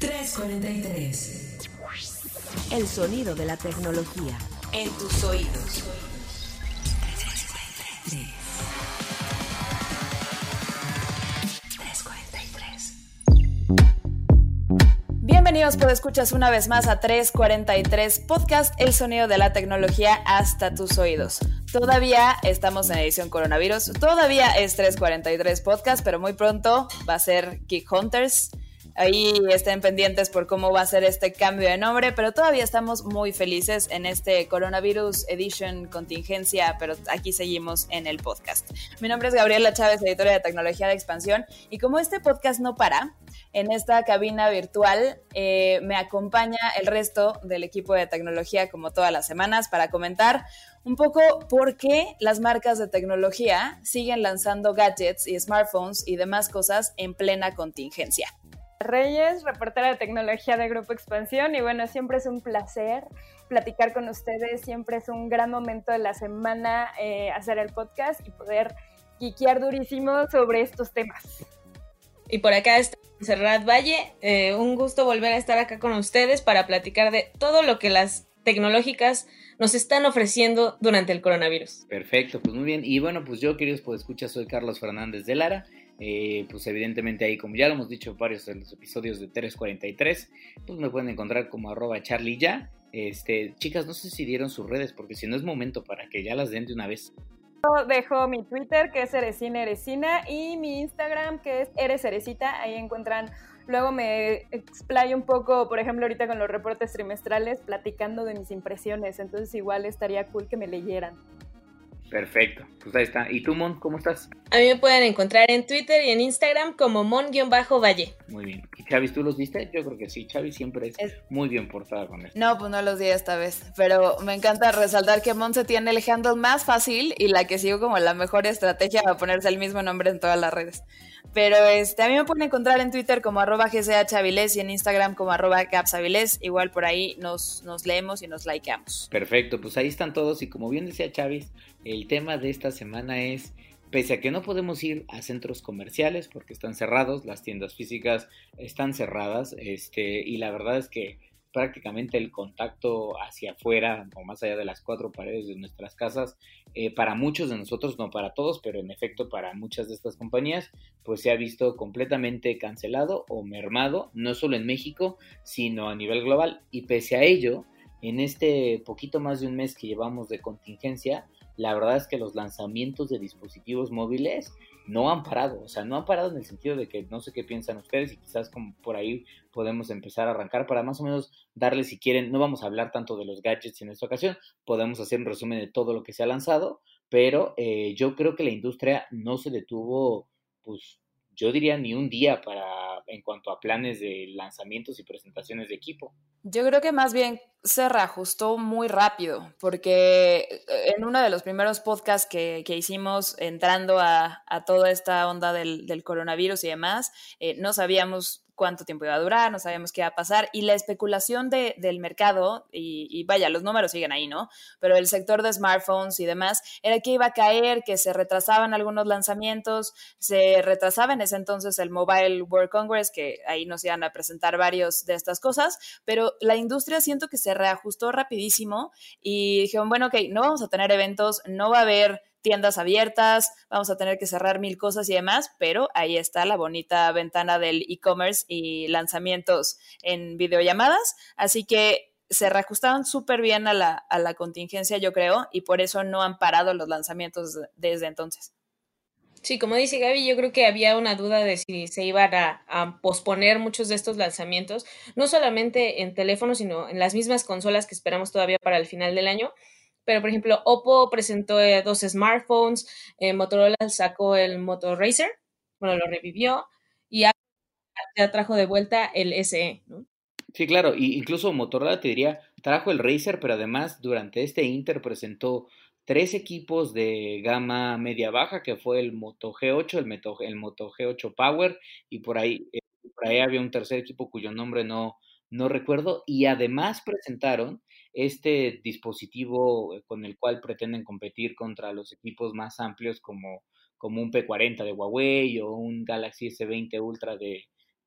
343. El sonido de la tecnología en tus oídos. Bienvenidos, por escuchas una vez más a 343 Podcast, el sonido de la tecnología hasta tus oídos. Todavía estamos en edición coronavirus, todavía es 343 Podcast, pero muy pronto va a ser Geek Hunters. Ahí estén pendientes por cómo va a ser este cambio de nombre, pero todavía estamos muy felices en este Coronavirus Edition contingencia, pero aquí seguimos en el podcast. Mi nombre es Gabriela Chávez, editora de Tecnología de Expansión, y como este podcast no para, en esta cabina virtual eh, me acompaña el resto del equipo de tecnología como todas las semanas para comentar un poco por qué las marcas de tecnología siguen lanzando gadgets y smartphones y demás cosas en plena contingencia. Reyes, reportera de tecnología de Grupo Expansión. Y bueno, siempre es un placer platicar con ustedes, siempre es un gran momento de la semana eh, hacer el podcast y poder quiquear durísimo sobre estos temas. Y por acá está Serrat Valle, eh, un gusto volver a estar acá con ustedes para platicar de todo lo que las tecnológicas nos están ofreciendo durante el coronavirus. Perfecto, pues muy bien. Y bueno, pues yo, queridos, pues escucha, soy Carlos Fernández de Lara eh, pues evidentemente ahí, como ya lo hemos dicho varios de los episodios de 343, pues me pueden encontrar como arroba charlie ya. Este, chicas, no sé si dieron sus redes, porque si no es momento para que ya las den de una vez. Yo dejo mi Twitter, que es Eresina Eresina, y mi Instagram, que es Eres Eresita. Ahí encuentran Luego me explayo un poco, por ejemplo, ahorita con los reportes trimestrales, platicando de mis impresiones. Entonces igual estaría cool que me leyeran. Perfecto, pues ahí está. ¿Y tú, Mon, cómo estás? A mí me pueden encontrar en Twitter y en Instagram como Mon-Valle. Muy bien. ¿Y Chavis, tú los viste? Yo creo que sí. Chavis siempre es, muy bien portada con esto. No, pues no los di esta vez. Pero me encanta resaltar que Mon se tiene el handle más fácil y la que sigo como la mejor estrategia para ponerse el mismo nombre en todas las redes. Pero este, a mí me pueden encontrar en Twitter como arroba gchavilés y en Instagram como arroba. Igual por ahí nos, nos leemos y nos likeamos. Perfecto, pues ahí están todos y como bien decía Chavis, el tema de esta semana es, pese a que no podemos ir a centros comerciales porque están cerrados, las tiendas físicas están cerradas, este, y la verdad es que prácticamente el contacto hacia afuera o más allá de las cuatro paredes de nuestras casas, eh, para muchos de nosotros, no para todos, pero en efecto para muchas de estas compañías, pues se ha visto completamente cancelado o mermado, no solo en México, sino a nivel global. Y pese a ello, en este poquito más de un mes que llevamos de contingencia, la verdad es que los lanzamientos de dispositivos móviles no han parado, o sea, no han parado en el sentido de que no sé qué piensan ustedes y quizás como por ahí podemos empezar a arrancar para más o menos darles si quieren, no vamos a hablar tanto de los gadgets en esta ocasión, podemos hacer un resumen de todo lo que se ha lanzado, pero eh, yo creo que la industria no se detuvo, pues yo diría ni un día para en cuanto a planes de lanzamientos y presentaciones de equipo. Yo creo que más bien se reajustó muy rápido, porque eh, en uno de los primeros podcasts que, hicimos entrando a, toda esta onda del, coronavirus y demás, eh, no sabíamos cuánto tiempo iba a durar, no sabíamos qué iba a pasar y la especulación de, del mercado, y, vaya, los números siguen ahí, ¿no? Pero el sector de smartphones y demás, era que iba a caer, que se retrasaban algunos lanzamientos, se retrasaba en ese entonces el Mobile World Congress, que ahí nos iban a presentar varios de estas cosas, pero la industria siento que se reajustó rapidísimo y dijeron, bueno, ok, no vamos a tener eventos, no va a haber tiendas abiertas, vamos a tener que cerrar mil cosas y demás, pero ahí está la bonita ventana del e-commerce y lanzamientos en videollamadas. Así que se reajustaron súper bien a la, a la contingencia, yo creo, y por eso no han parado los lanzamientos desde entonces. Sí, como dice Gaby, yo creo que había una duda de si se iban a, posponer muchos de estos lanzamientos, no solamente en teléfonos, sino en las mismas consolas que esperamos todavía para el final del año. Pero, por ejemplo, Oppo presentó eh, dos smartphones, eh, Motorola sacó el Moto Racer, bueno, lo revivió, y ya trajo de vuelta el SE, ¿no? Sí, claro, y incluso Motorola te diría, trajo el Racer, pero además durante este Inter presentó tres equipos de gama media-baja, que fue el Moto G8, el Moto, el Moto G8 Power, y por ahí, eh, por ahí había un tercer equipo cuyo nombre no, no recuerdo, y además presentaron este dispositivo eh, con el cual pretenden competir contra los equipos más amplios como, como un P40 de Huawei o un Galaxy S20 Ultra de,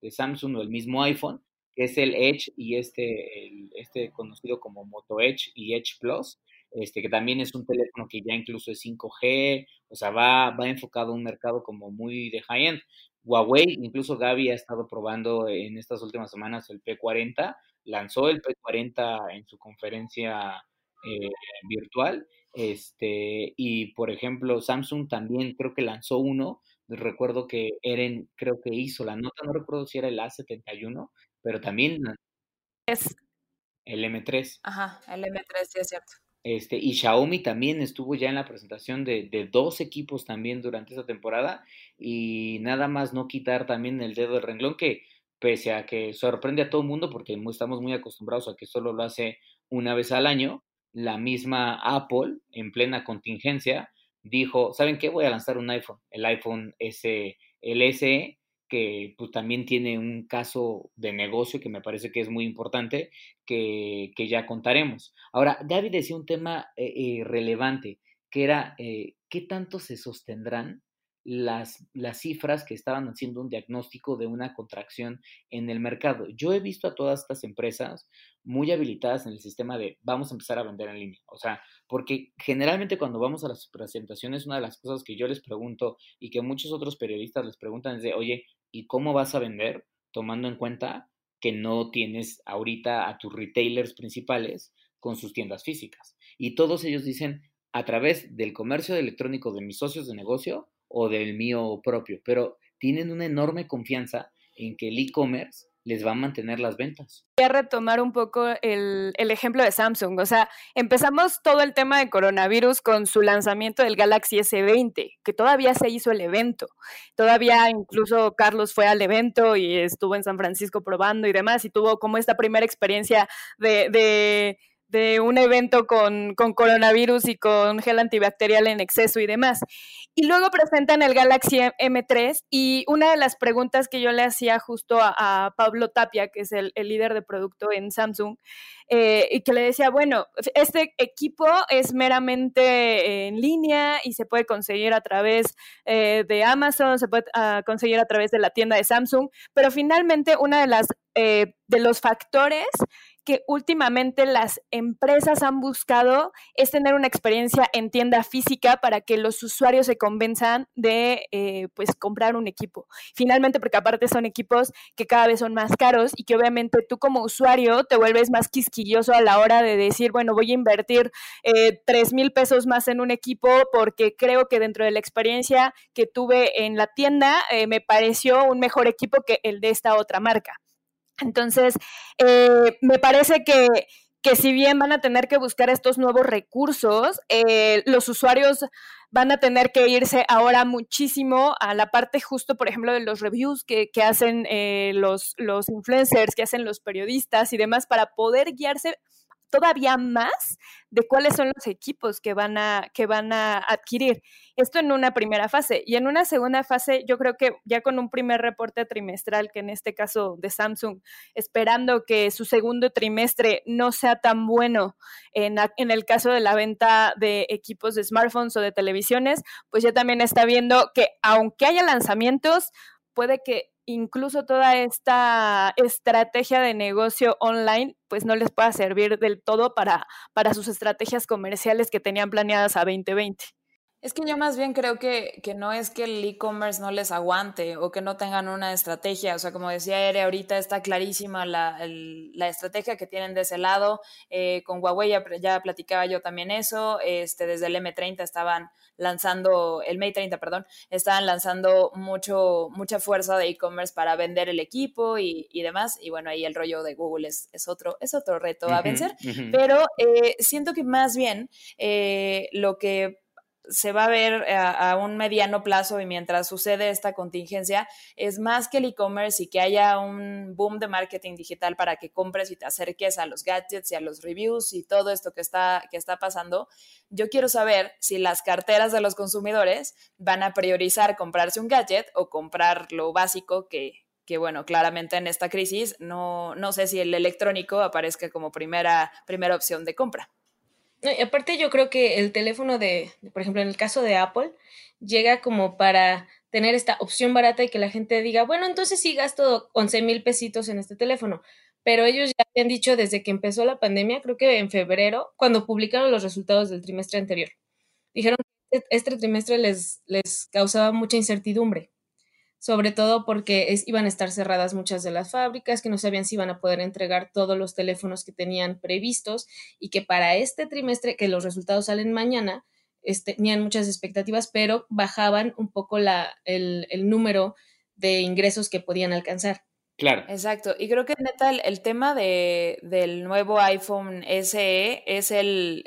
Samsung o el mismo iPhone, que es el Edge y este, este conocido como Moto Edge y Edge Plus, este, que también es un teléfono que ya incluso es 5G, o sea, va, va enfocado a un mercado como muy de high-end. Huawei, incluso Gaby ha estado probando en estas últimas semanas el P40, lanzó el P40 en su conferencia eh, virtual, este, y por ejemplo, Samsung también creo que lanzó uno, recuerdo que Eren creo que hizo la nota, no recuerdo si era el A71, pero también es el M3. Ajá, el M3, sí es cierto. Este, y Xiaomi también estuvo ya en la presentación de, de, dos equipos también durante esa temporada y nada más no quitar también el dedo del renglón que pese a que sorprende a todo el mundo porque estamos muy acostumbrados a que solo lo hace una vez al año, la misma Apple en plena contingencia dijo, ¿saben qué? Voy a lanzar un iPhone, el iPhone S, el que pues, también tiene un caso de negocio que me parece que es muy importante, que, que ya contaremos. Ahora, David decía un tema eh, eh, relevante, que era eh, qué tanto se sostendrán las, las cifras que estaban haciendo un diagnóstico de una contracción en el mercado. Yo he visto a todas estas empresas muy habilitadas en el sistema de vamos a empezar a vender en línea. O sea, porque generalmente cuando vamos a las presentaciones, una de las cosas que yo les pregunto y que muchos otros periodistas les preguntan es de, oye, ¿y cómo vas a vender? Tomando en cuenta que no tienes ahorita a tus retailers principales con sus tiendas físicas. Y todos ellos dicen, a través del comercio electrónico de mis socios de negocio o del mío propio, pero tienen una enorme confianza en que el e-commerce les va a mantener las ventas. Voy a retomar un poco el, el, ejemplo de Samsung. O sea, empezamos todo el tema de coronavirus con su lanzamiento del Galaxy S20, que todavía se hizo el evento. Todavía incluso Carlos fue al evento y estuvo en San Francisco probando y demás, y tuvo como esta primera experiencia de, de de un evento con, con, coronavirus y con gel antibacterial en exceso y demás. Y luego presentan el Galaxy M3 y una de las preguntas que yo le hacía justo a, Pablo Tapia, que es el, líder de producto en Samsung, eh, y que le decía, bueno, este equipo es meramente en línea y se puede conseguir a través eh, de Amazon, se puede uh, conseguir a través de la tienda de Samsung, pero finalmente una de las eh, de los factores que últimamente las empresas han buscado es tener una experiencia en tienda física para que los usuarios se convenzan de eh, pues comprar un equipo. Finalmente, porque aparte son equipos que cada vez son más caros y que obviamente tú como usuario te vuelves más quisquilloso a la hora de decir, bueno, voy a invertir eh, tres mil pesos más en un equipo porque creo que dentro de la experiencia que tuve en la tienda eh, me pareció un mejor equipo que el de esta otra marca. Entonces, eh, me parece que, que, si bien van a tener que buscar estos nuevos recursos, eh, los usuarios van a tener que irse ahora muchísimo a la parte justo, por ejemplo, de los reviews que, que hacen eh, los, los influencers, que hacen los periodistas y demás, para poder guiarse todavía más de cuáles son los equipos que van a, que van a adquirir. Esto en una primera fase. Y en una segunda fase, yo creo que ya con un primer reporte trimestral, que en este caso de Samsung, esperando que su segundo trimestre no sea tan bueno en, en el caso de la venta de equipos de smartphones o de televisiones, pues ya también está viendo que aunque haya lanzamientos, puede que incluso toda esta estrategia de negocio online pues no les pueda servir del todo para, para sus estrategias comerciales que tenían planeadas a 2020. Es que yo más bien creo que, que no es que el e-commerce no les aguante o que no tengan una estrategia. O sea, como decía Ere, ahorita está clarísima la, la estrategia que tienen de ese lado. Eh, con Huawei ya, ya, platicaba yo también eso. Este, desde el M30 estaban lanzando, el Mate 30, perdón, estaban lanzando mucho, mucha fuerza de e-commerce para vender el equipo y, y, demás. Y bueno, ahí el rollo de Google es, es otro, es otro reto a vencer. Pero eh, siento que más bien eh, lo que se va a ver a, un mediano plazo y mientras sucede esta contingencia, es más que el e-commerce y que haya un boom de marketing digital para que compres y te acerques a los gadgets y a los reviews y todo esto que está, que está pasando. Yo quiero saber si las carteras de los consumidores van a priorizar comprarse un gadget o comprar lo básico que, que bueno, claramente en esta crisis no, no sé si el electrónico aparezca como primera, primera opción de compra. Y aparte yo creo que el teléfono de, por ejemplo, en el caso de Apple, llega como para tener esta opción barata y que la gente diga, bueno, entonces sí gasto 11 mil pesitos en este teléfono. Pero ellos ya habían dicho desde que empezó la pandemia, creo que en febrero, cuando publicaron los resultados del trimestre anterior, dijeron que este trimestre les, les causaba mucha incertidumbre sobre todo porque iban a estar cerradas muchas de las fábricas, que no sabían si iban a poder entregar todos los teléfonos que tenían previstos y que para este trimestre, que los resultados salen mañana, este, tenían muchas expectativas, pero bajaban un poco la, el, número de ingresos que podían alcanzar. Claro. Exacto. Y creo que neta el, tema de, del nuevo iPhone SE es el,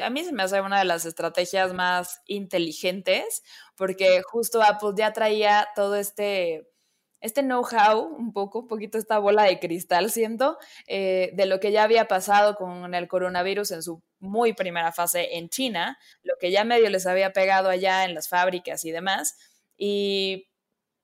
a mí se me hace una de las estrategias más inteligentes, porque justo Apple ya traía todo este, este know-how, un poco, un poquito esta bola de cristal, siento, eh, de lo que ya había pasado con el coronavirus en su muy primera fase en China, lo que ya medio les había pegado allá en las fábricas y demás. Y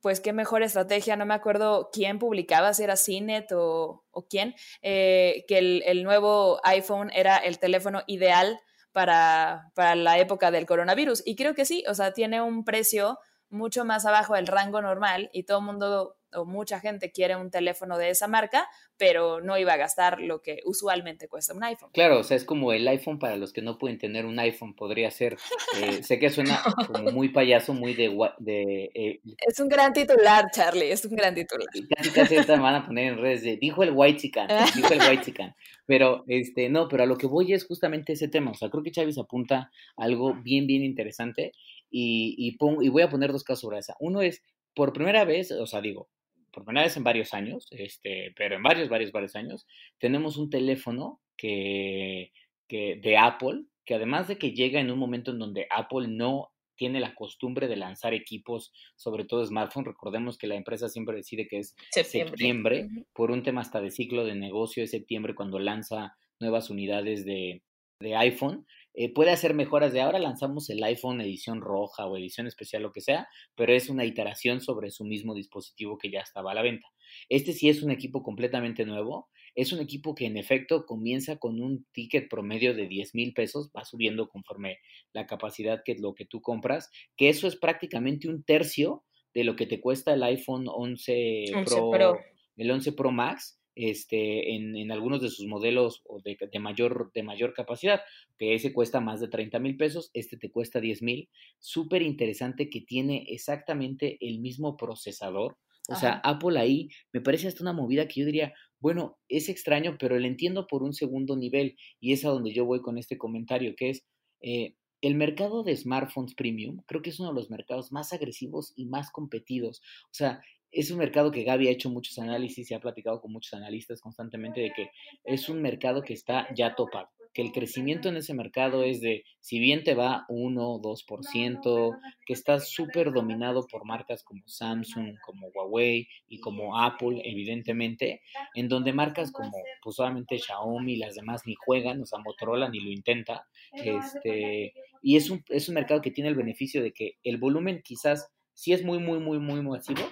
pues qué mejor estrategia, no me acuerdo quién publicaba, si era CNET o, o quién, eh, que el, el, nuevo iPhone era el teléfono ideal para, para la época del coronavirus. Y creo que sí, o sea, tiene un precio mucho más abajo del rango normal y todo el mundo o mucha gente quiere un teléfono de esa marca, pero no iba a gastar lo que usualmente cuesta un iPhone. Claro, o sea, es como el iPhone para los que no pueden tener un iPhone, podría ser, eh, sé que suena como muy payaso, muy de... de eh, es un gran titular, Charlie, es un gran titular. Casi casi van a poner en redes de, dijo el White Chican, dijo el White Chican, pero este, no, pero a lo que voy es justamente ese tema, o sea, creo que Chávez apunta algo bien, bien interesante y, y, y voy a poner dos casos sobre esa. Uno es, por primera vez, o sea, digo, por primera vez en varios años, este, pero en varios, varios, varios años, tenemos un teléfono que, que, de Apple, que además de que llega en un momento en donde Apple no tiene la costumbre de lanzar equipos, sobre todo smartphone. Recordemos que la empresa siempre decide que es septiembre, por un tema hasta de ciclo de negocio, es septiembre cuando lanza nuevas unidades de, de iPhone. Eh, puede hacer mejoras de ahora, lanzamos el iPhone edición roja o edición especial, lo que sea, pero es una iteración sobre su mismo dispositivo que ya estaba a la venta. Este sí es un equipo completamente nuevo, es un equipo que en efecto comienza con un ticket promedio de 10 mil pesos, va subiendo conforme la capacidad que es lo que tú compras, que eso es prácticamente un tercio de lo que te cuesta el iPhone 11, Pro, el 11 Pro Max este, en, en, algunos de sus modelos de, de, mayor, de mayor capacidad, que ese cuesta más de 30 mil pesos, este te cuesta 10 mil. Súper interesante que tiene exactamente el mismo procesador. O sea, Apple ahí me parece hasta una movida que yo diría, bueno, es extraño, pero le entiendo por un segundo nivel y es a donde yo voy con este comentario, que es, eh, el mercado de smartphones premium creo que es uno de los mercados más agresivos y más competidos. O sea, es un mercado que Gaby ha hecho muchos análisis y ha platicado con muchos analistas constantemente de que es un mercado que está ya topado, que el crecimiento en ese mercado es de, si bien te va 1 o 2%, que está súper dominado por marcas como Samsung, como Huawei y como Apple, evidentemente, en donde marcas como pues solamente Xiaomi y las demás ni juegan, o sea, Motorola ni lo intenta, este, y es un, es un mercado que tiene el beneficio de que el volumen quizás sí es muy, muy, muy, muy masivo,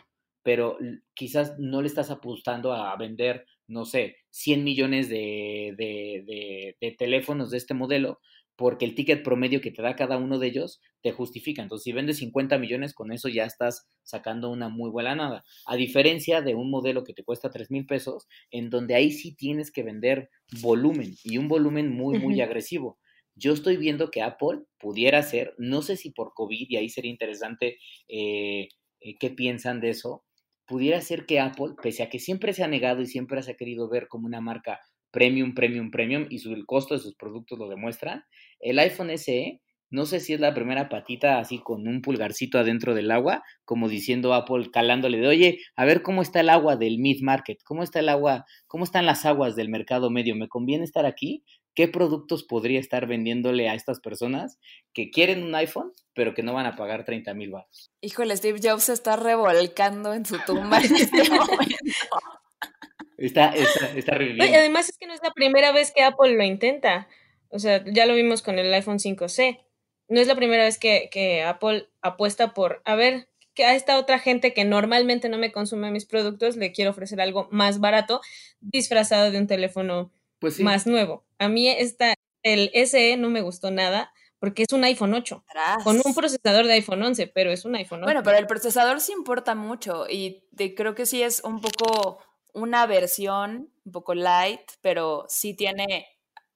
pero quizás no le estás apostando a vender, no sé, 100 millones de, de, teléfonos de este modelo, porque el ticket promedio que te da cada uno de ellos te justifica. Entonces, si vendes 50 millones, con eso ya estás sacando una muy buena nada. A diferencia de un modelo que te cuesta 3 mil pesos, en donde ahí sí tienes que vender volumen y un volumen muy, muy agresivo. yo estoy viendo que Apple pudiera ser, no sé si por COVID, y ahí sería interesante eh, eh, qué piensan de eso, pudiera ser que Apple, pese a que siempre se ha negado y siempre se ha querido ver como una marca premium, premium, premium, y su, el costo de sus productos lo demuestra, el iPhone SE, no sé si es la primera patita así con un pulgarcito adentro del agua, como diciendo Apple, calándole de, oye, a ver cómo está el agua del mid market, cómo está el agua, cómo están las aguas del mercado medio, ¿me conviene estar aquí? ¿Qué productos podría estar vendiéndole a estas personas que quieren un iPhone, pero que no van a pagar 30 mil baros? Híjole, Steve Jobs se está revolcando en su tumba en este momento. Está, está, está reviviendo. Además es que no es la primera vez que Apple lo intenta. O sea, ya lo vimos con el iPhone 5C. No es la primera vez que, que Apple apuesta por, a ver, que a esta otra gente que normalmente no me consume mis productos, le quiero ofrecer algo más barato, disfrazado de un teléfono pues sí. más nuevo. A mí esta, el SE no me gustó nada porque es un iPhone 8 Tras. con un procesador de iPhone 11, pero es un iPhone 8. Bueno, pero el procesador sí importa mucho y creo que sí es un poco una versión un poco light, pero sí tiene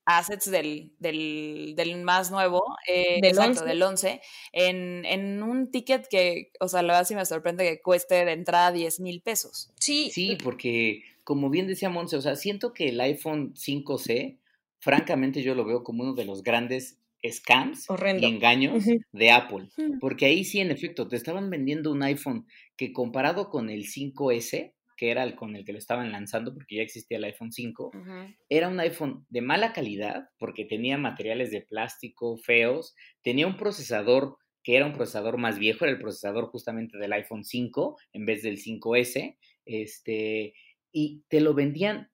assets del, del, del más nuevo, eh, Del exacto, 11. del 11, en, en un ticket que, o sea, la verdad sí me sorprende que cueste de entrada 10 mil pesos. sí, Sí, porque como bien decía Monse, o sea, siento que el iPhone 5C, francamente yo lo veo como uno de los grandes scams Horrendo. y engaños de Apple. Hmm. Porque ahí sí, en efecto, te estaban vendiendo un iPhone que comparado con el 5S, que era el con el que lo estaban lanzando, porque ya existía el iPhone 5, era un iPhone de mala calidad, porque tenía materiales de plástico feos, tenía un procesador que era un procesador más viejo, era el procesador justamente del iPhone 5 en vez del 5S, este, y te lo vendían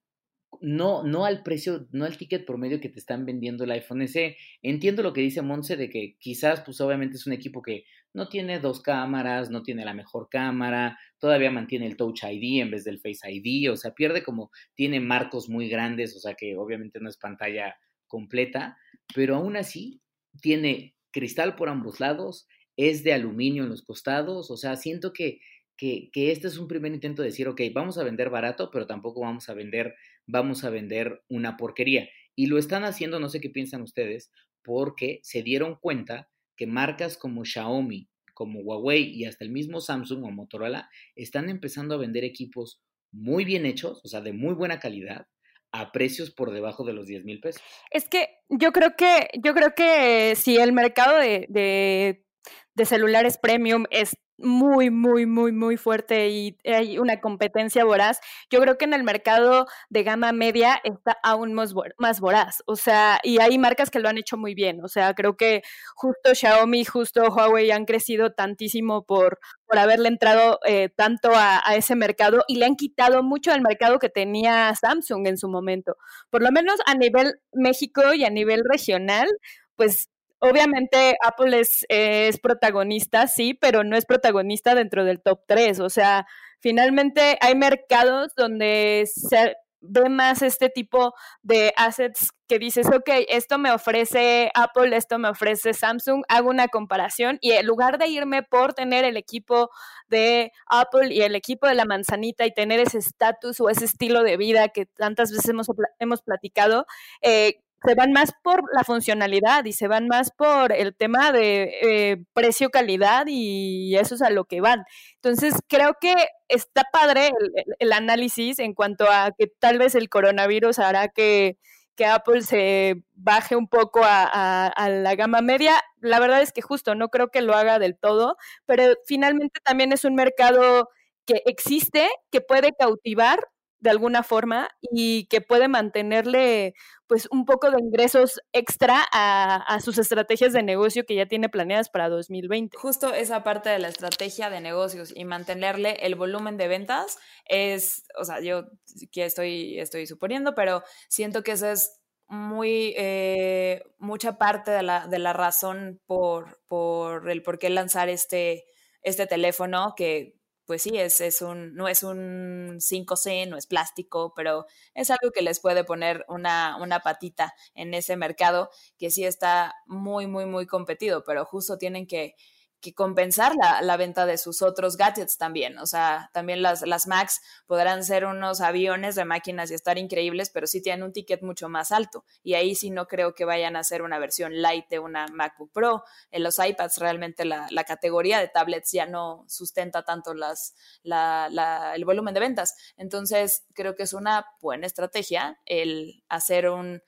no, no al precio, no al ticket promedio que te están vendiendo el iPhone SE. Entiendo lo que dice Monse de que quizás, pues obviamente es un equipo que no tiene dos cámaras, no tiene la mejor cámara, todavía mantiene el Touch ID en vez del Face ID, o sea, pierde como, tiene marcos muy grandes, o sea que obviamente no es pantalla completa, pero aún así tiene cristal por ambos lados, es de aluminio en los costados, o sea, siento que, que, este es un primer intento de decir, ok, vamos a vender barato, pero tampoco vamos a vender, vamos a vender una porquería. Y lo están haciendo, no sé qué piensan ustedes, porque se dieron cuenta que marcas como Xiaomi, como Huawei y hasta el mismo Samsung o Motorola están empezando a vender equipos muy bien hechos, o sea, de muy buena calidad, a precios por debajo de los 10 mil pesos. Es que yo creo que, yo creo que si el mercado de, de celulares premium es muy, muy, muy, muy fuerte y hay una competencia voraz, yo creo que en el mercado de gama media está aún más, más voraz. O sea, y hay marcas que lo han hecho muy bien. O sea, creo que justo Xiaomi, justo Huawei han crecido tantísimo por, por haberle entrado eh, tanto a, a ese mercado y le han quitado mucho del mercado que tenía Samsung en su momento. Por lo menos a nivel México y a nivel regional, pues obviamente Apple es, protagonista, sí, pero no es protagonista dentro del top 3. O sea, finalmente hay mercados donde se ve más este tipo de assets que dices, ok, esto me ofrece Apple, esto me ofrece Samsung, hago una comparación y en lugar de irme por tener el equipo de Apple y el equipo de la manzanita y tener ese estatus o ese estilo de vida que tantas veces hemos, hemos platicado, eh, se van más por la funcionalidad y se van más por el tema de eh, precio-calidad y eso es a lo que van. Entonces, creo que está padre el, análisis en cuanto a que tal vez el coronavirus hará que, que Apple se baje un poco a la gama media. La verdad es que justo no creo que lo haga del todo, pero finalmente también es un mercado que existe, que puede cautivar de alguna forma y que puede mantenerle pues un poco de ingresos extra a, a sus estrategias de negocio que ya tiene planeadas para 2020. Justo esa parte de la estrategia de negocios y mantenerle el volumen de ventas es, o sea, yo que estoy, estoy suponiendo, pero siento que esa es muy, eh, mucha parte de la, de la razón por, por el por qué lanzar este, este teléfono que pues sí, es, es un, no es un 5C, no es plástico, pero es algo que les puede poner una, una patita en ese mercado que sí está muy, muy, muy competido, pero justo tienen que, que compensar la, la, venta de sus otros gadgets también. O sea, también las, las Macs podrán ser unos aviones de máquinas y estar increíbles, pero sí tienen un ticket mucho más alto. Y ahí sí no creo que vayan a ser una versión light de una MacBook Pro. En los iPads realmente la, la categoría de tablets ya no sustenta tanto las, la, el volumen de ventas. Entonces, creo que es una buena estrategia el hacer un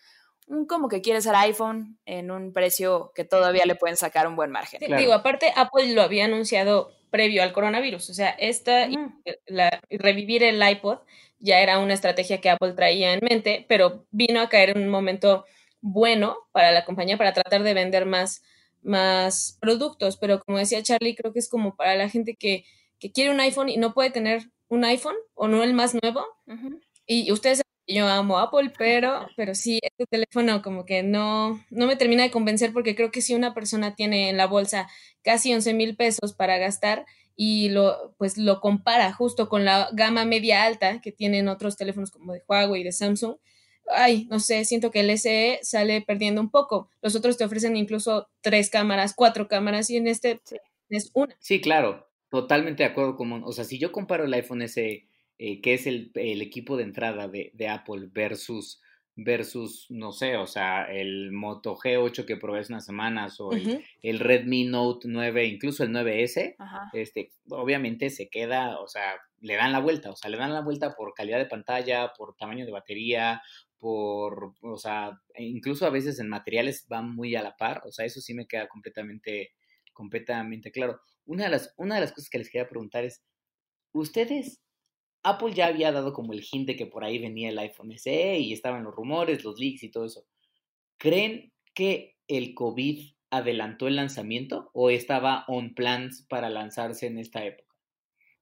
como que quiere ser iPhone en un precio que todavía le pueden sacar un buen margen. Digo, aparte Apple lo había anunciado previo al coronavirus, o sea, esta la, revivir el iPod ya era una estrategia que Apple traía en mente, pero vino a caer en un momento bueno para la compañía para tratar de vender más, más productos, pero como decía Charlie, creo que es como para la gente que, que quiere un iPhone y no puede tener un iPhone o no el más nuevo. Y ustedes yo amo Apple, pero, pero sí, este teléfono como que no, no me termina de convencer porque creo que si una persona tiene en la bolsa casi 11 mil pesos para gastar y lo, pues lo compara justo con la gama media alta que tienen otros teléfonos como de Huawei y de Samsung, ay, no sé, siento que el SE sale perdiendo un poco. Los otros te ofrecen incluso tres cámaras, cuatro cámaras y en este es una. Sí, claro, totalmente de acuerdo con, o sea, si yo comparo el iPhone SE eh, que es el, equipo de entrada de, Apple versus, versus, no sé, o sea, el Moto G8 que probé hace unas semanas o el, Redmi Note 9, incluso el 9S, este, obviamente se queda, o sea, le dan la vuelta, o sea, le dan la vuelta por calidad de pantalla, por tamaño de batería, por, o sea, e incluso a veces en materiales van muy a la par, o sea, eso sí me queda completamente, completamente claro. Una de las, una de las cosas que les quería preguntar es, ¿ustedes Apple ya había dado como el hint de que por ahí venía el iPhone SE y estaban los rumores, los leaks y todo eso. ¿Creen que el COVID adelantó el lanzamiento o estaba on plans para lanzarse en esta época?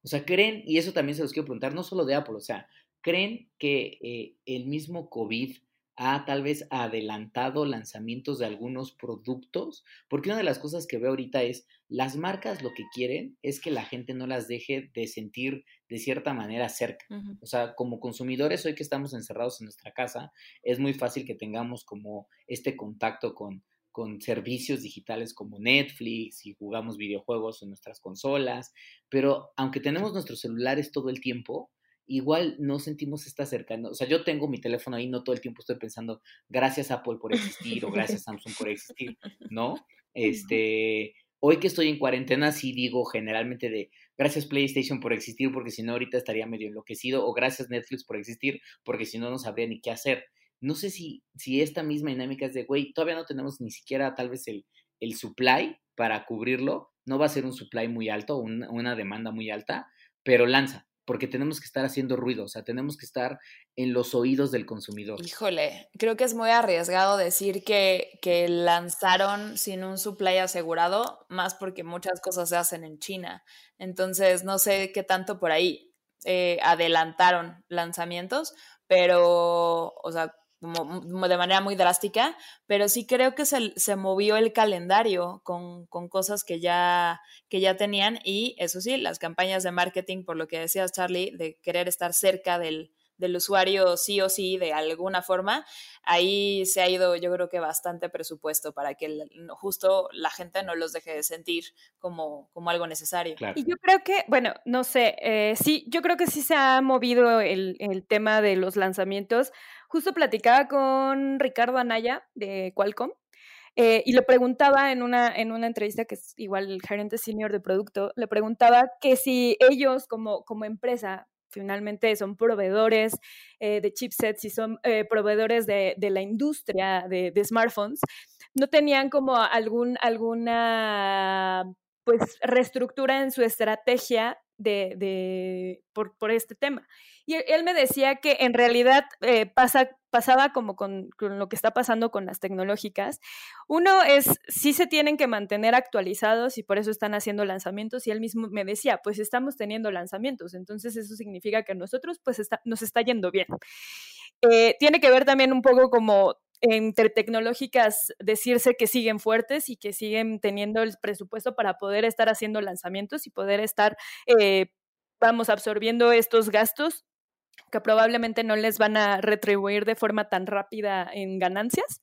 O sea, ¿creen, y eso también se los quiero preguntar, no solo de Apple, o sea, ¿creen que eh, el mismo COVID ha tal vez adelantado lanzamientos de algunos productos, porque una de las cosas que veo ahorita es las marcas lo que quieren es que la gente no las deje de sentir de cierta manera cerca. O sea, como consumidores hoy que estamos encerrados en nuestra casa, es muy fácil que tengamos como este contacto con, con servicios digitales como Netflix y jugamos videojuegos en nuestras consolas, pero aunque tenemos nuestros celulares todo el tiempo, igual no sentimos esta cercanía. O sea, yo tengo mi teléfono ahí, no todo el tiempo estoy pensando, gracias Apple por existir o gracias Samsung por existir, ¿no? Este, hoy que estoy en cuarentena, sí digo generalmente de, gracias PlayStation por existir, porque si no ahorita estaría medio enloquecido, o gracias Netflix por existir, porque si no no sabría ni qué hacer. No sé si, si esta misma dinámica es de, güey, todavía no tenemos ni siquiera tal vez el, el supply para cubrirlo, no va a ser un supply muy alto, una demanda muy alta, pero lanza, porque tenemos que estar haciendo ruido, o sea, tenemos que estar en los oídos del consumidor. Híjole, creo que es muy arriesgado decir que, lanzaron sin un supply asegurado, más porque muchas cosas se hacen en China. Entonces, no sé qué tanto por ahí eh, adelantaron lanzamientos, pero, o sea, como, de manera muy drástica, pero sí creo que se, se movió el calendario con, con, cosas que ya, que ya tenían y eso sí, las campañas de marketing, por lo que decías Charlie, de querer estar cerca del, del usuario sí o sí de alguna forma, ahí se ha ido yo creo que bastante presupuesto para que justo la gente no los deje de sentir como, como algo necesario. Y yo creo que, bueno, no sé, eh, sí, yo creo que sí se ha movido el, el tema de los lanzamientos. Justo platicaba con Ricardo Anaya de Qualcomm. Eh, y le preguntaba en una, en una entrevista, que es igual el gerente senior de producto, le preguntaba que si ellos como, como empresa finalmente son proveedores eh, de chipsets y son eh, proveedores de, la industria de, smartphones, no tenían como algún, alguna pues reestructura en su estrategia de, por, por, este tema. Y él me decía que en realidad eh, pasa, pasaba como con, lo que está pasando con las tecnológicas. Uno es, sí se tienen que mantener actualizados y por eso están haciendo lanzamientos. Y él mismo me decía, pues estamos teniendo lanzamientos, entonces eso significa que nosotros pues nos está yendo bien. Eh, tiene que ver también un poco como entre tecnológicas decirse que siguen fuertes y que siguen teniendo el presupuesto para poder estar haciendo lanzamientos y poder estar, eh, vamos, absorbiendo estos gastos que probablemente no les van a retribuir de forma tan rápida en ganancias.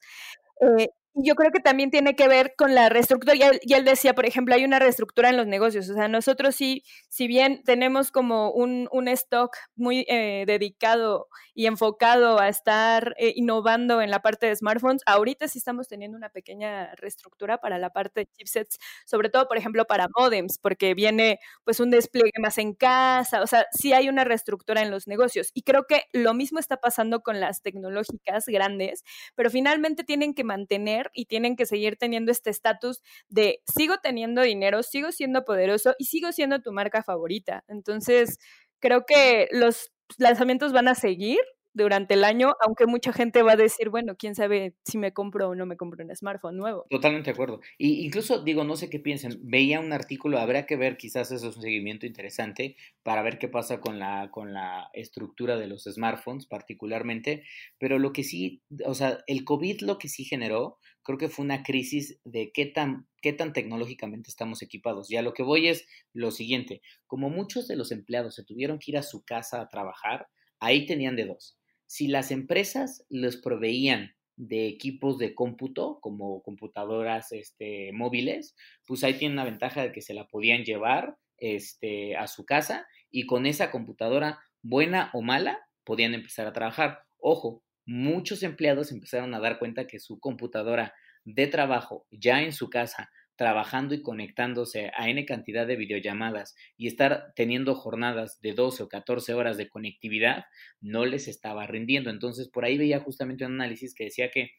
Eh, yo creo que también tiene que ver con la reestructura. Y él, decía, por ejemplo, hay una reestructura en los negocios. O sea, nosotros sí, si bien tenemos como un, un stock muy eh, dedicado y enfocado a estar eh, innovando en la parte de smartphones, ahorita sí estamos teniendo una pequeña reestructura para la parte de chipsets, sobre todo, por ejemplo, para modems, porque viene pues un despliegue más en casa. O sea, sí hay una reestructura en los negocios. Y creo que lo mismo está pasando con las tecnológicas grandes, pero finalmente tienen que mantener y tienen que seguir teniendo este estatus de sigo teniendo dinero, sigo siendo poderoso y sigo siendo tu marca favorita. Entonces, creo que los lanzamientos van a seguir, durante el año, aunque mucha gente va a decir, bueno, quién sabe si me compro o no me compro un smartphone nuevo. Totalmente de acuerdo. Y incluso digo, no sé qué piensen, veía un artículo, habrá que ver, quizás eso es un seguimiento interesante para ver qué pasa con la, con la estructura de los smartphones particularmente, pero lo que sí, o sea, el COVID lo que sí generó, creo que fue una crisis de qué tan qué tan tecnológicamente estamos equipados. Y a lo que voy es lo siguiente, como muchos de los empleados se tuvieron que ir a su casa a trabajar, ahí tenían de dos si las empresas les proveían de equipos de cómputo, como computadoras este, móviles, pues ahí tienen una ventaja de que se la podían llevar este, a su casa y con esa computadora, buena o mala, podían empezar a trabajar. Ojo, muchos empleados empezaron a dar cuenta que su computadora de trabajo ya en su casa trabajando y conectándose a N cantidad de videollamadas y estar teniendo jornadas de 12 o 14 horas de conectividad, no les estaba rindiendo. Entonces, por ahí veía justamente un análisis que decía que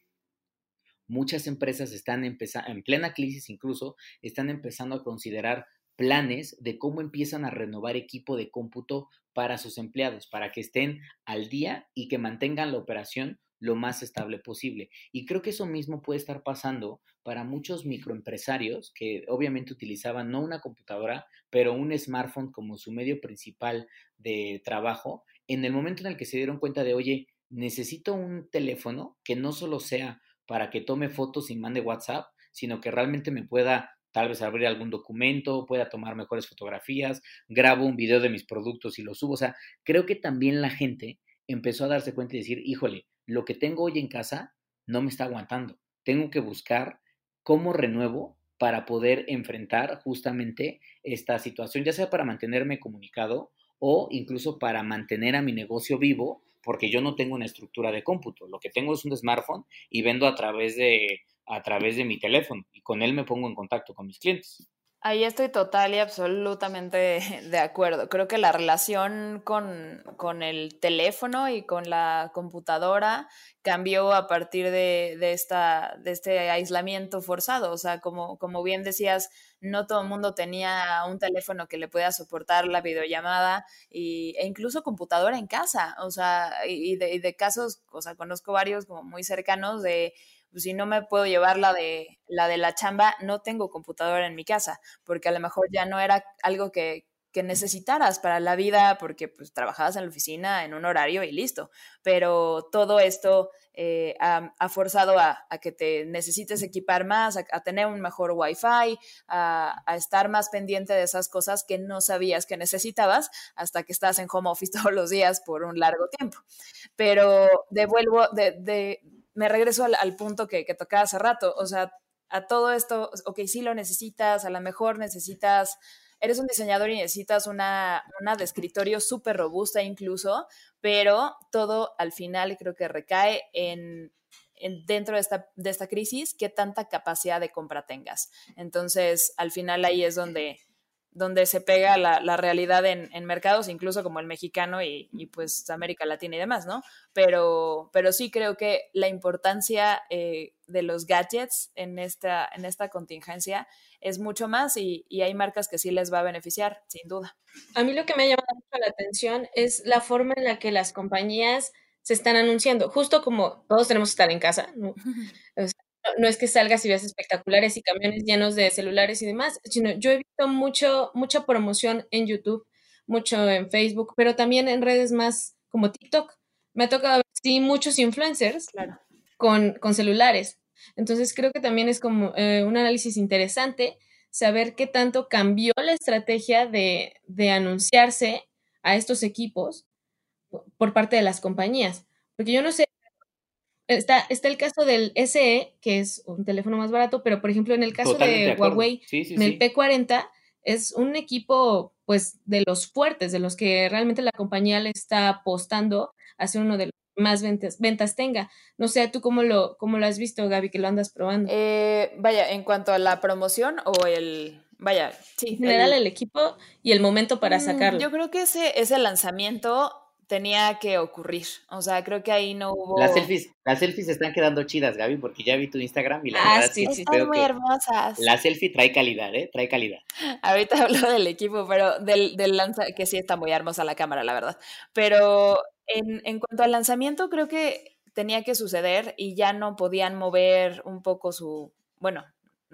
muchas empresas están empezando, en plena crisis incluso, están empezando a considerar planes de cómo empiezan a renovar equipo de cómputo para sus empleados, para que estén al día y que mantengan la operación lo más estable posible. Y creo que eso mismo puede estar pasando para muchos microempresarios que obviamente utilizaban no una computadora, pero un smartphone como su medio principal de trabajo, en el momento en el que se dieron cuenta de, oye, necesito un teléfono que no solo sea para que tome fotos y mande WhatsApp, sino que realmente me pueda tal vez abrir algún documento, pueda tomar mejores fotografías, grabo un video de mis productos y lo subo. O sea, creo que también la gente empezó a darse cuenta y decir, híjole, lo que tengo hoy en casa no me está aguantando. Tengo que buscar cómo renuevo para poder enfrentar justamente esta situación, ya sea para mantenerme comunicado o incluso para mantener a mi negocio vivo, porque yo no tengo una estructura de cómputo. Lo que tengo es un smartphone y vendo a través de a través de mi teléfono y con él me pongo en contacto con mis clientes. Ahí estoy total y absolutamente de acuerdo. Creo que la relación con, con el teléfono y con la computadora cambió a partir de, de, esta, de este aislamiento forzado. O sea, como, como bien decías, no todo el mundo tenía un teléfono que le pueda soportar la videollamada y, e incluso computadora en casa. O sea, y de, y de casos, o sea, conozco varios como muy cercanos de pues si no me puedo llevar la de la de la chamba, no tengo computadora en mi casa, porque a lo mejor ya no era algo que, necesitaras para la vida, porque pues trabajabas en la oficina en un horario y listo. Pero todo esto eh, ha, forzado a, que te necesites equipar más, a, tener un mejor wifi, a, a, estar más pendiente de esas cosas que no sabías que necesitabas hasta que estás en home office todos los días por un largo tiempo. Pero devuelvo, de, de, me regreso al, punto que, que tocaba hace rato, o sea, a todo esto, ok, sí lo necesitas, a lo mejor necesitas, eres un diseñador y necesitas una, una de escritorio súper robusta incluso, pero todo al final creo que recae en, en, dentro de esta, de esta crisis, qué tanta capacidad de compra tengas. Entonces, al final ahí es donde donde se pega la, la realidad en, en, mercados, incluso como el mexicano y, y, pues América Latina y demás, ¿no? Pero, pero sí creo que la importancia eh, de los gadgets en esta, en esta contingencia es mucho más y, y, hay marcas que sí les va a beneficiar, sin duda. A mí lo que me ha llamado mucho la atención es la forma en la que las compañías se están anunciando, justo como todos tenemos que estar en casa, ¿no? O sea, no es que salgas y veas espectaculares y camiones llenos de celulares y demás, sino yo he visto mucho, mucha promoción en YouTube, mucho en Facebook, pero también en redes más como TikTok. Me ha tocado ver, sí, muchos influencers con, con, celulares. Entonces creo que también es como eh, un análisis interesante saber qué tanto cambió la estrategia de, de anunciarse a estos equipos por parte de las compañías. Porque yo no sé Está, está el caso del SE, que es un teléfono más barato, pero por ejemplo en el caso de, Huawei, en el P40, es un equipo pues de los fuertes, de los que realmente la compañía le está apostando a ser uno de los más ventas, ventas tenga. No sé, ¿tú cómo lo, cómo lo has visto, Gaby, que lo andas probando? Eh, vaya, en cuanto a la promoción o el... Vaya, sí. En general el, equipo y el momento para mm, sacarlo. Yo creo que ese, ese lanzamiento tenía que ocurrir. O sea, creo que ahí no hubo. Las selfies, las selfies están quedando chidas, Gaby, porque ya vi tu Instagram y la ah, verdad sí, sí, están muy hermosas. La selfie trae calidad, ¿eh? Trae calidad. Ahorita hablo del equipo, pero del, del lanza, que sí está muy hermosa la cámara, la verdad. Pero en, en cuanto al lanzamiento, creo que tenía que suceder y ya no podían mover un poco su, bueno,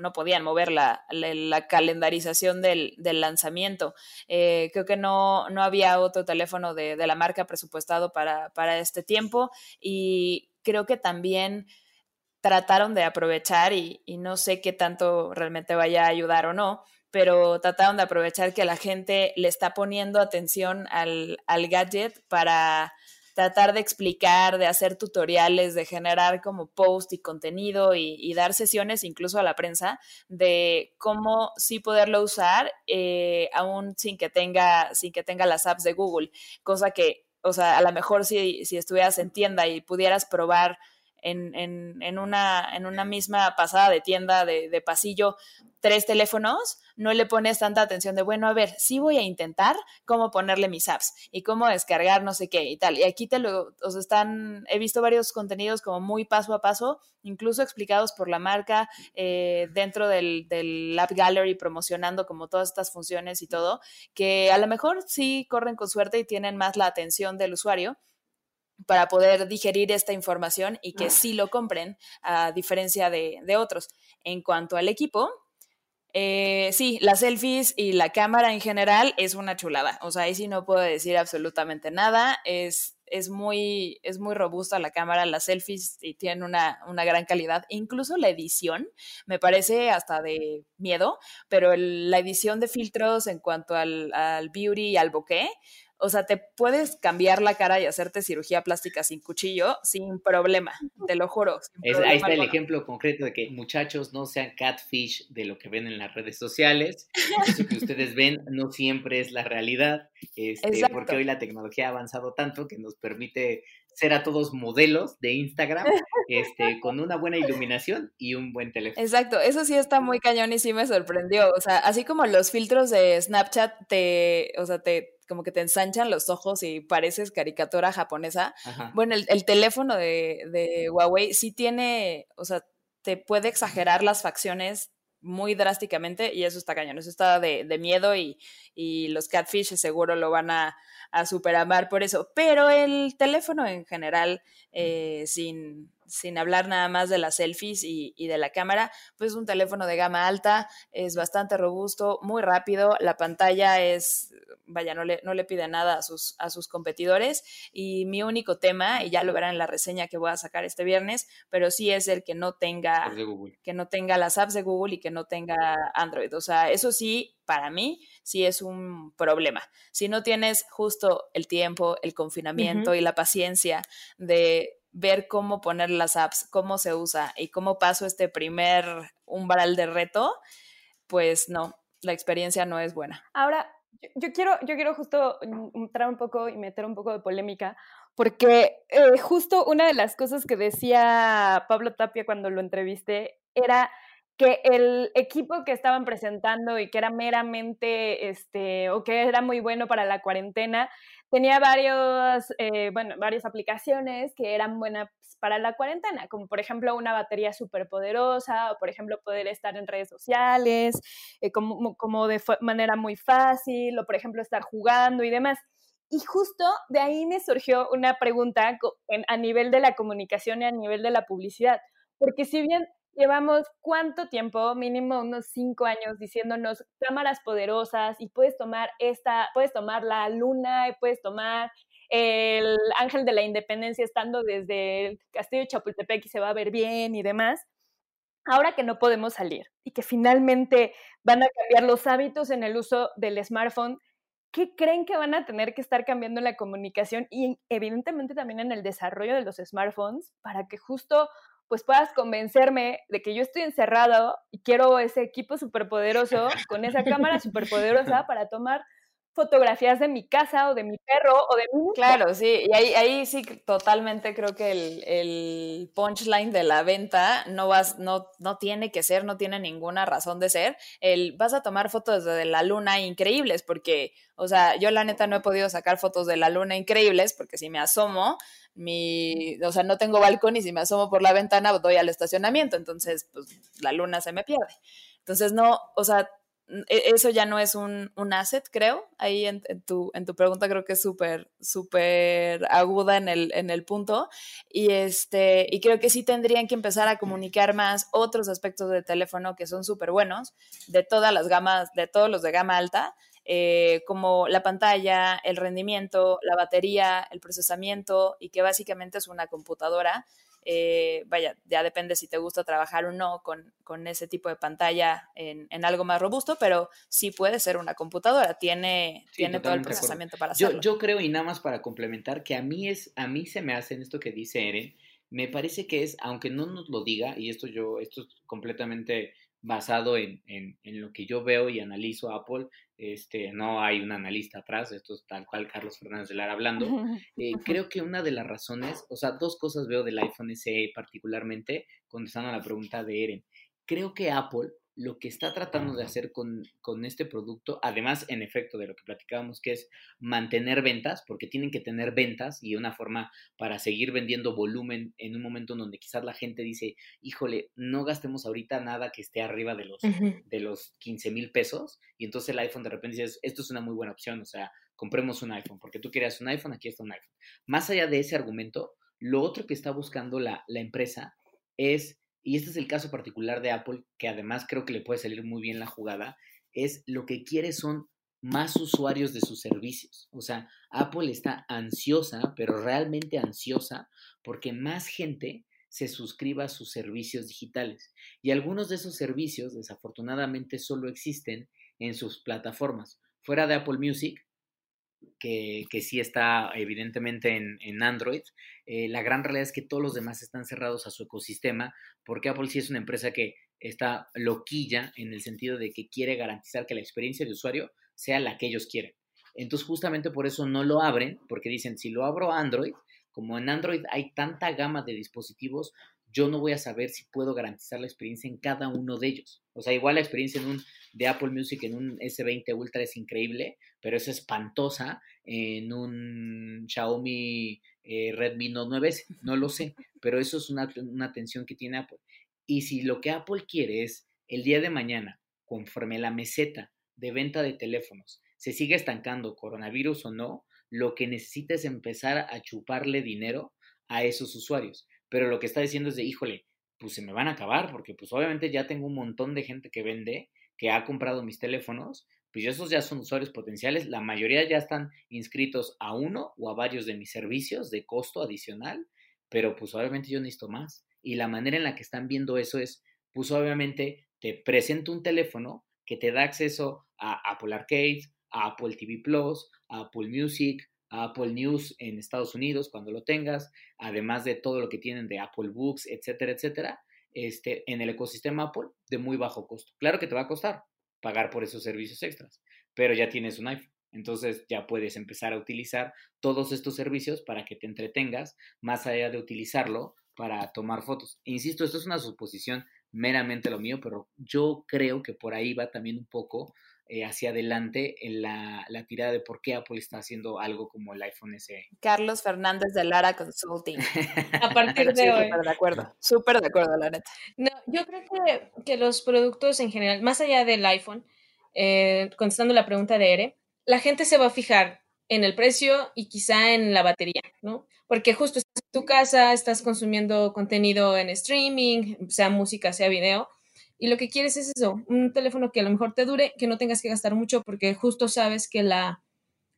no podían mover la, la, calendarización del, del lanzamiento. Eh, creo que no, no había otro teléfono de, de la marca presupuestado para, para, este tiempo y creo que también trataron de aprovechar y, y, no sé qué tanto realmente vaya a ayudar o no, pero trataron de aprovechar que la gente le está poniendo atención al, al gadget para tratar de explicar, de hacer tutoriales, de generar como post y contenido y, dar sesiones incluso a la prensa de cómo sí poderlo usar eh, aún sin que tenga, sin que tenga las apps de Google, cosa que, o sea, a lo mejor si, si estuvieras en tienda y pudieras probar en, en, en, una, en una misma pasada de tienda, de, pasillo, tres teléfonos, no le pones tanta atención de, bueno, a ver, sí voy a intentar cómo ponerle mis apps y cómo descargar no sé qué y tal. Y aquí te lo, están, he visto varios contenidos como muy paso a paso, incluso explicados por la marca eh, dentro del, del App Gallery, promocionando como todas estas funciones y todo, que a lo mejor sí corren con suerte y tienen más la atención del usuario para poder digerir esta información y que sí lo compren, a diferencia de, de otros. En cuanto al equipo, eh, sí, las selfies y la cámara en general es una chulada. O sea, ahí sí no puedo decir absolutamente nada. Es, es, muy, es muy robusta la cámara, las selfies y tienen una, una gran calidad. Incluso la edición me parece hasta de miedo, pero la edición de filtros en cuanto al, al beauty y al bokeh o sea, te puedes cambiar la cara y hacerte cirugía plástica sin cuchillo sin problema, te lo juro. ahí está el ejemplo concreto de que muchachos no sean catfish de lo que ven en las redes sociales. Eso que ustedes ven no siempre es la realidad, este, porque hoy la tecnología ha avanzado tanto que nos permite ser a todos modelos de Instagram, este, con una buena iluminación y un buen teléfono. Exacto, eso sí está muy cañón y sí me sorprendió. O sea, así como los filtros de Snapchat te, o sea, te como que te ensanchan los ojos y pareces caricatura japonesa. Bueno, el, teléfono de, de, Huawei sí tiene, o sea, te puede exagerar las facciones muy drásticamente y eso está cañón, eso está de, de miedo y, y, los catfish seguro lo van a, a superamar por eso. Pero el teléfono en general, eh, sin, sin hablar nada más de las selfies y, y, de la cámara, pues un teléfono de gama alta, es bastante robusto, muy rápido, la pantalla es, vaya, no le, no le pide nada a sus, a sus competidores y mi único tema, y ya lo verán en la reseña que voy a sacar este viernes, pero sí es el que no tenga, que no tenga las apps de Google y que no tenga Android. O sea, eso sí, para mí, sí es un problema. Si no tienes justo el tiempo, el confinamiento y la paciencia de ver cómo poner las apps, cómo se usa y cómo paso este primer umbral de reto, pues no, la experiencia no es buena. Ahora, yo quiero, yo quiero justo entrar un poco y meter un poco de polémica, porque eh, justo una de las cosas que decía Pablo Tapia cuando lo entrevisté era que el equipo que estaban presentando y que era meramente, este, o que era muy bueno para la cuarentena, tenía varios, eh, bueno, varias aplicaciones que eran buenas para la cuarentena, como por ejemplo una batería súper poderosa, o por ejemplo poder estar en redes sociales, eh, como, como de manera muy fácil, o por ejemplo estar jugando y demás. Y justo de ahí me surgió una pregunta a nivel de la comunicación y a nivel de la publicidad, porque si bien llevamos cuánto tiempo, mínimo unos cinco años, diciéndonos cámaras poderosas y puedes tomar esta, puedes tomar la luna y puedes tomar el ángel de la independencia estando desde el castillo de Chapultepec y se va a ver bien y demás. Ahora que no podemos salir y que finalmente van a cambiar los hábitos en el uso del smartphone, ¿qué creen que van a tener que estar cambiando en la comunicación y evidentemente también en el desarrollo de los smartphones para que justo pues puedas convencerme de que yo estoy encerrado y quiero ese equipo superpoderoso con esa cámara superpoderosa para tomar fotografías de mi casa o de mi perro o de mi... Claro, sí, y ahí, ahí sí totalmente creo que el, el, punchline de la venta no, vas, no, no tiene que ser, no tiene ninguna razón de ser. El, vas a tomar fotos de la luna increíbles porque, o sea, yo la neta no he podido sacar fotos de la luna increíbles porque si me asomo, mi, o sea, no tengo balcón y si me asomo por la ventana doy al estacionamiento, entonces pues la luna se me pierde. Entonces no, o sea, eso ya no es un, un asset, creo. Ahí en, tu, en tu pregunta creo que es súper, súper aguda en el, en el punto. Y, este, y creo que sí tendrían que empezar a comunicar más otros aspectos de teléfono que son súper buenos, de todas las gamas, de todos los de gama alta, eh, como la pantalla, el rendimiento, la batería, el procesamiento, y que básicamente es una computadora eh, vaya, ya depende si te gusta trabajar o no con, con ese tipo de pantalla en, en, algo más robusto, pero sí puede ser una computadora, tiene, tiene todo el procesamiento para hacerlo. Yo, yo, creo, y nada más para complementar, que a mí, es, a mí se me hace en esto que dice Eren, me parece que es, aunque no nos lo diga, y esto yo, esto es completamente basado en, en, en, lo que yo veo y analizo Apple, este, no hay un analista atrás, esto es tal cual Carlos Fernández de Lara hablando. Eh, creo que una de las razones, o sea, dos cosas veo del iPhone SE particularmente, contestando a la pregunta de Eren. Creo que Apple lo que está tratando de hacer con, con, este producto, además, en efecto, de lo que platicábamos, que es mantener ventas, porque tienen que tener ventas y una forma para seguir vendiendo volumen en un momento en donde quizás la gente dice, híjole, no gastemos ahorita nada que esté arriba de los, de los 15 mil pesos, y entonces el iPhone de repente dice, esto es una muy buena opción, o sea, compremos un iPhone, porque tú querías un iPhone, aquí está un iPhone. Más allá de ese argumento, lo otro que está buscando la, la empresa es y este es el caso particular de Apple, que además creo que le puede salir muy bien la jugada, es lo que quiere son más usuarios de sus servicios. O sea, Apple está ansiosa, pero realmente ansiosa, porque más gente se suscriba a sus servicios digitales. Y algunos de esos servicios, desafortunadamente, solo existen en sus plataformas. Fuera de Apple Music, que, sí está evidentemente en, en Android. Eh, la gran realidad es que todos los demás están cerrados a su ecosistema, porque Apple sí es una empresa que está loquilla en el sentido de que quiere garantizar que la experiencia de usuario sea la que ellos quieren. Entonces, justamente por eso no lo abren, porque dicen, si lo abro Android, como en Android hay tanta gama de dispositivos, yo no voy a saber si puedo garantizar la experiencia en cada uno de ellos. O sea, igual la experiencia en un, de Apple Music en un S20 Ultra es increíble, pero es espantosa en un Xiaomi eh, Redmi Note 9S. No lo sé, pero eso es una, una atención que tiene Apple. Y si lo que Apple quiere es el día de mañana, conforme la meseta de venta de teléfonos se sigue estancando, coronavirus o no, lo que necesita es empezar a chuparle dinero a esos usuarios pero lo que está diciendo es de, híjole, pues se me van a acabar, porque pues obviamente ya tengo un montón de gente que vende, que ha comprado mis teléfonos, pues esos ya son usuarios potenciales, la mayoría ya están inscritos a uno o a varios de mis servicios de costo adicional, pero pues obviamente yo necesito más. Y la manera en la que están viendo eso es, pues obviamente te presento un teléfono que te da acceso a Apple Arcade, a Apple TV Plus, a Apple Music, Apple News en Estados Unidos cuando lo tengas, además de todo lo que tienen de Apple Books, etcétera, etcétera, este, en el ecosistema Apple de muy bajo costo. Claro que te va a costar pagar por esos servicios extras, pero ya tienes un iPhone. Entonces ya puedes empezar a utilizar todos estos servicios para que te entretengas, más allá de utilizarlo para tomar fotos. Insisto, esto es una suposición meramente lo mío, pero yo creo que por ahí va también un poco eh, hacia adelante en la, la, tirada de por qué Apple está haciendo algo como el iPhone SE. Carlos Fernández de Lara Consulting. A partir de hoy. Súper de acuerdo, súper de acuerdo, la neta. No, yo creo que, que, los productos en general, más allá del iPhone, eh, contestando la pregunta de Ere, la gente se va a fijar en el precio y quizá en la batería, ¿no? Porque justo estás en tu casa, estás consumiendo contenido en streaming, sea música, sea video, y lo que quieres es eso, un teléfono que a lo mejor te dure, que no tengas que gastar mucho porque justo sabes que la,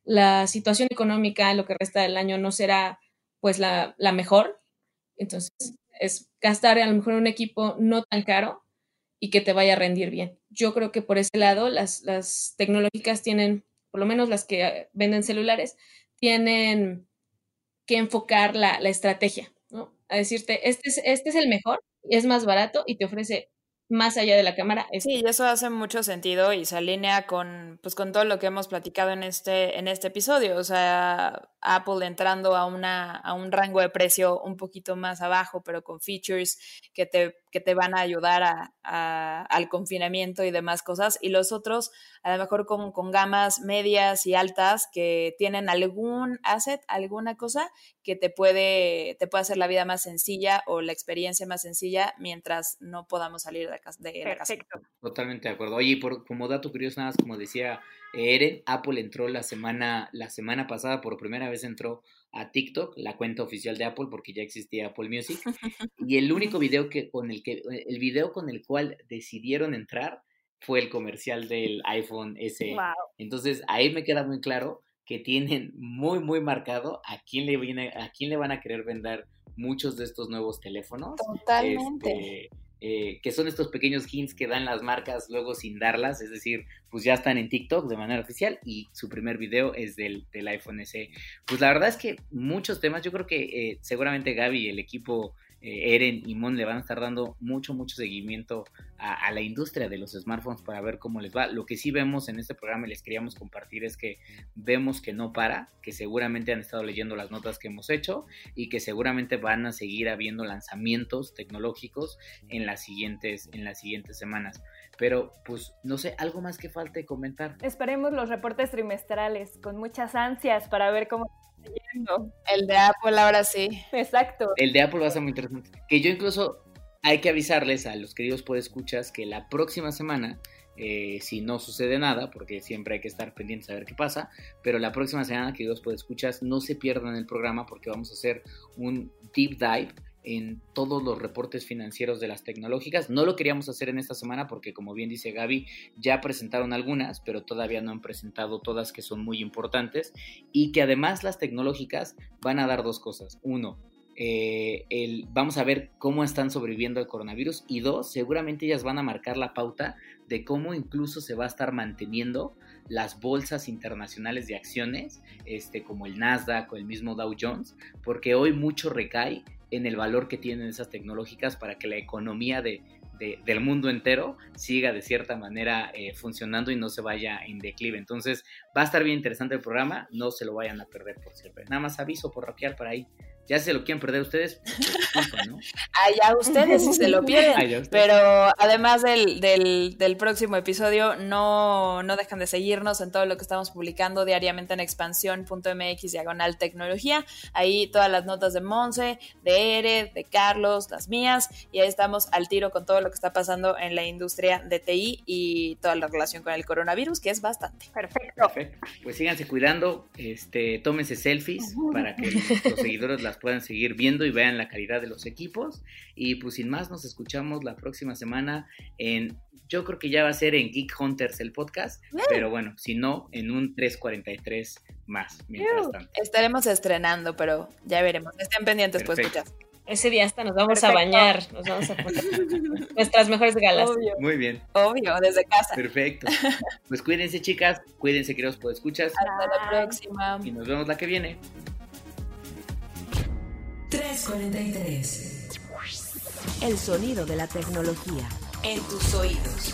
la situación económica en lo que resta del año no será pues la, la mejor. Entonces es gastar a lo mejor un equipo no tan caro y que te vaya a rendir bien. Yo creo que por ese lado las, las tecnológicas tienen por lo menos las que venden celulares, tienen que enfocar la, la estrategia, ¿no? A decirte, este es, este es el mejor, es más barato y te ofrece más allá de la cámara. Sí, eso hace mucho sentido y se alinea con, pues, con todo lo que hemos platicado en este, en este episodio. O sea, Apple entrando a, una, a un rango de precio un poquito más abajo, pero con features que te, que te van a ayudar a, al confinamiento y demás cosas. Y los otros, a lo mejor con, con gamas medias y altas que tienen algún asset, alguna cosa que te puede, te puede hacer la vida más sencilla o la experiencia más sencilla mientras no podamos salir de, casa, de la casa. Totalmente de acuerdo. Oye, por, como dato curioso, nada más como decía Eren, Apple entró la semana, la semana pasada, por primera vez entró a TikTok, la cuenta oficial de Apple, porque ya existía Apple Music. y el único video que, con el que, el video con el cual decidieron entrar fue el comercial del iPhone SE. Entonces, ahí me queda muy claro que tienen muy, muy marcado a quién le viene, a quién le van a querer vender muchos de estos nuevos teléfonos. Totalmente. Este, eh, que son estos pequeños hints que dan las marcas luego sin darlas, es decir, pues ya están en TikTok de manera oficial y su primer video es del, del iPhone SE. Pues la verdad es que muchos temas, yo creo que eh, seguramente Gaby y el equipo eh, Eren y Mon le van a estar dando mucho, mucho seguimiento a, la industria de los smartphones para ver cómo les va. Lo que sí vemos en este programa y les queríamos compartir es que vemos que no para, que seguramente han estado leyendo las notas que hemos hecho y que seguramente van a seguir habiendo lanzamientos tecnológicos en las siguientes, en las siguientes semanas. Pero, pues, no sé, algo más que falte comentar. Esperemos los reportes trimestrales con muchas ansias para ver cómo el de Apple ahora sí. Exacto. El de Apple va a ser muy interesante. Que yo incluso hay que avisarles a los queridos podescuchas que la próxima semana, eh, si no sucede nada, porque siempre hay que estar pendientes a ver qué pasa, pero la próxima semana, queridos podescuchas, no se pierdan el programa porque vamos a hacer un deep dive en todos los reportes financieros de las tecnológicas. No lo queríamos hacer en esta semana porque, como bien dice Gaby, ya presentaron algunas, pero todavía no han presentado todas que son muy importantes y que además las tecnológicas van a dar dos cosas. Uno, eh, el, vamos a ver cómo están sobreviviendo al coronavirus y dos, seguramente ellas van a marcar la pauta de cómo incluso se va a estar manteniendo las bolsas internacionales de acciones, este, como el Nasdaq o el mismo Dow Jones, porque hoy mucho recae en el valor que tienen esas tecnológicas para que la economía de, del mundo entero siga de cierta manera eh, funcionando y no se vaya en declive. Entonces va a estar bien interesante el programa, no se lo vayan a perder por siempre. Nada más aviso por rockear para ahí ya se lo quieren perder ustedes, pues, ¿no? Allá ustedes si se lo pierden. Pero además del, del, del, próximo episodio, no, no dejan de seguirnos en todo lo que estamos publicando diariamente en expansión.mx diagonal tecnología. Ahí todas las notas de Monse, de Ere, de Carlos, las mías. Y ahí estamos al tiro con todo lo que está pasando en la industria de TI y toda la relación con el coronavirus, que es bastante. Perfecto. Perfecto. Pues síganse cuidando, este, tómense selfies para que los seguidores las puedan seguir viendo y vean la calidad de los equipos. Y pues sin más, nos escuchamos la próxima semana en, yo creo que ya va a ser en Geek Hunters el podcast, pero bueno, si no, en un 343 más. Mientras tanto. Estaremos estrenando, pero ya veremos. Estén pendientes, pues muchas. Ese día hasta nos vamos a bañar, nos vamos a poner nuestras mejores galas. Muy bien. Obvio, desde casa. Perfecto. Pues cuídense, chicas, cuídense, queridos escuchas Hasta la próxima. Y nos vemos la que viene. 343. El sonido de la tecnología en tus oídos.